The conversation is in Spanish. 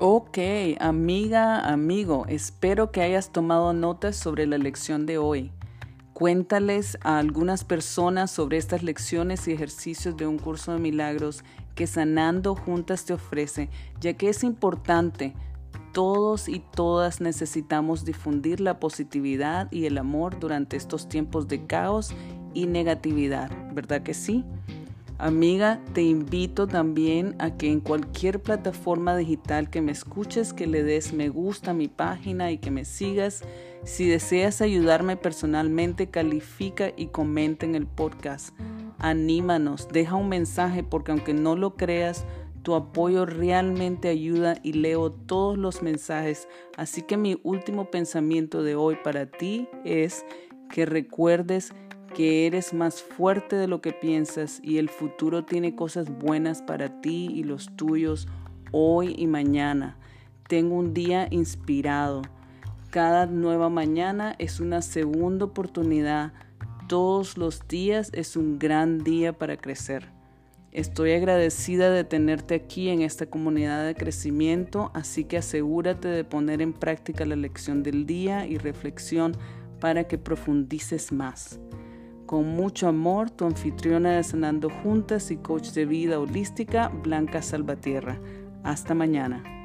Ok, amiga, amigo, espero que hayas tomado notas sobre la lección de hoy. Cuéntales a algunas personas sobre estas lecciones y ejercicios de un curso de milagros que Sanando Juntas te ofrece, ya que es importante. Todos y todas necesitamos difundir la positividad y el amor durante estos tiempos de caos y negatividad, ¿verdad que sí? Amiga, te invito también a que en cualquier plataforma digital que me escuches, que le des me gusta a mi página y que me sigas. Si deseas ayudarme personalmente, califica y comenta en el podcast. Anímanos, deja un mensaje porque aunque no lo creas, tu apoyo realmente ayuda y leo todos los mensajes. Así que mi último pensamiento de hoy para ti es que recuerdes que eres más fuerte de lo que piensas y el futuro tiene cosas buenas para ti y los tuyos hoy y mañana. Tengo un día inspirado. Cada nueva mañana es una segunda oportunidad. Todos los días es un gran día para crecer. Estoy agradecida de tenerte aquí en esta comunidad de crecimiento, así que asegúrate de poner en práctica la lección del día y reflexión para que profundices más. Con mucho amor, tu anfitriona de Sanando Juntas y coach de vida holística, Blanca Salvatierra. Hasta mañana.